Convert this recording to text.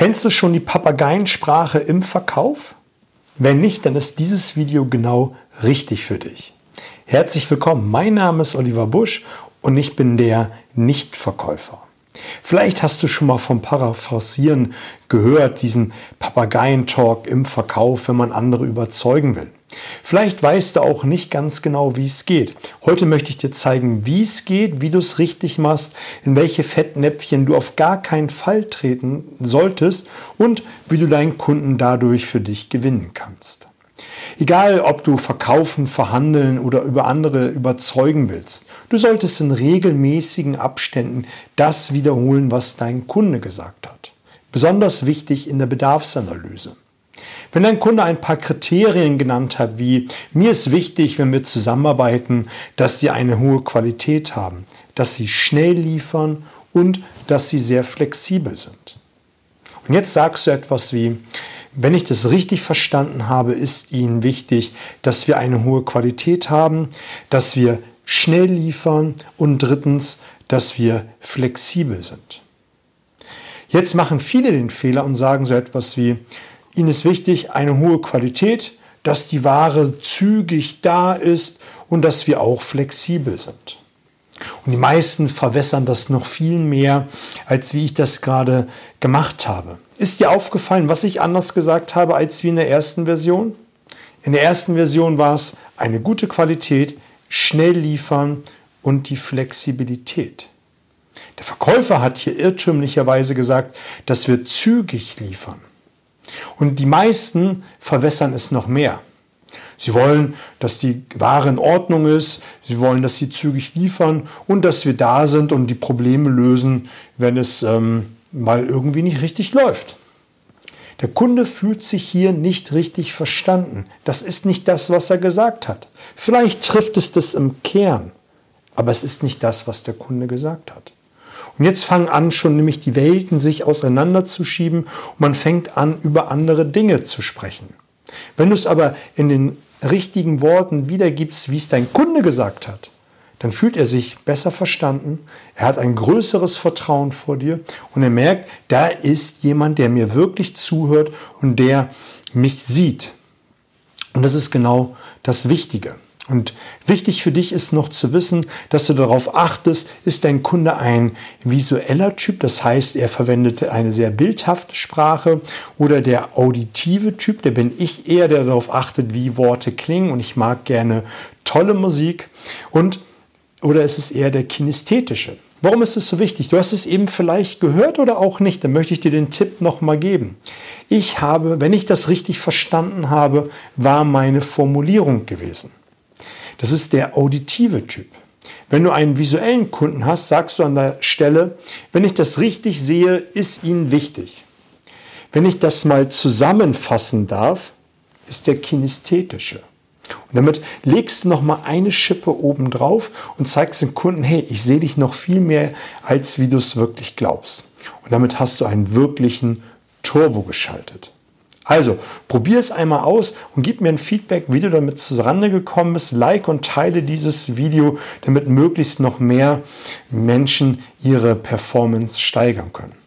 Kennst du schon die Papageiensprache im Verkauf? Wenn nicht, dann ist dieses Video genau richtig für dich. Herzlich willkommen, mein Name ist Oliver Busch und ich bin der Nichtverkäufer. Vielleicht hast du schon mal vom Paraphrasieren gehört, diesen Papageientalk im Verkauf, wenn man andere überzeugen will. Vielleicht weißt du auch nicht ganz genau, wie es geht. Heute möchte ich dir zeigen, wie es geht, wie du es richtig machst, in welche Fettnäpfchen du auf gar keinen Fall treten solltest und wie du deinen Kunden dadurch für dich gewinnen kannst. Egal, ob du verkaufen, verhandeln oder über andere überzeugen willst, du solltest in regelmäßigen Abständen das wiederholen, was dein Kunde gesagt hat. Besonders wichtig in der Bedarfsanalyse. Wenn dein Kunde ein paar Kriterien genannt hat, wie mir ist wichtig, wenn wir zusammenarbeiten, dass sie eine hohe Qualität haben, dass sie schnell liefern und dass sie sehr flexibel sind. Und jetzt sagst du etwas wie, wenn ich das richtig verstanden habe, ist Ihnen wichtig, dass wir eine hohe Qualität haben, dass wir schnell liefern und drittens, dass wir flexibel sind. Jetzt machen viele den Fehler und sagen so etwas wie, Ihnen ist wichtig eine hohe Qualität, dass die Ware zügig da ist und dass wir auch flexibel sind. Und die meisten verwässern das noch viel mehr, als wie ich das gerade gemacht habe. Ist dir aufgefallen, was ich anders gesagt habe als wie in der ersten Version? In der ersten Version war es eine gute Qualität, schnell liefern und die Flexibilität. Der Verkäufer hat hier irrtümlicherweise gesagt, dass wir zügig liefern. Und die meisten verwässern es noch mehr. Sie wollen, dass die Ware in Ordnung ist, sie wollen, dass sie zügig liefern und dass wir da sind und die Probleme lösen, wenn es ähm, mal irgendwie nicht richtig läuft. Der Kunde fühlt sich hier nicht richtig verstanden. Das ist nicht das, was er gesagt hat. Vielleicht trifft es das im Kern, aber es ist nicht das, was der Kunde gesagt hat. Und jetzt fangen an, schon nämlich die Welten sich auseinanderzuschieben und man fängt an, über andere Dinge zu sprechen. Wenn du es aber in den richtigen Worten wiedergibst, wie es dein Kunde gesagt hat, dann fühlt er sich besser verstanden, er hat ein größeres Vertrauen vor dir und er merkt, da ist jemand, der mir wirklich zuhört und der mich sieht. Und das ist genau das Wichtige. Und wichtig für dich ist noch zu wissen, dass du darauf achtest, ist dein Kunde ein visueller Typ, das heißt, er verwendet eine sehr bildhafte Sprache oder der auditive Typ, der bin ich eher, der darauf achtet, wie Worte klingen und ich mag gerne tolle Musik und oder ist es eher der kinästhetische? Warum ist es so wichtig? Du hast es eben vielleicht gehört oder auch nicht. Dann möchte ich dir den Tipp nochmal geben. Ich habe, wenn ich das richtig verstanden habe, war meine Formulierung gewesen. Das ist der auditive Typ. Wenn du einen visuellen Kunden hast, sagst du an der Stelle, wenn ich das richtig sehe, ist Ihnen wichtig. Wenn ich das mal zusammenfassen darf, ist der kinästhetische. Und damit legst du noch mal eine Schippe oben drauf und zeigst dem Kunden, hey, ich sehe dich noch viel mehr, als wie du es wirklich glaubst. Und damit hast du einen wirklichen Turbo geschaltet. Also, probier es einmal aus und gib mir ein Feedback, wie du damit zurande gekommen bist. Like und teile dieses Video, damit möglichst noch mehr Menschen ihre Performance steigern können.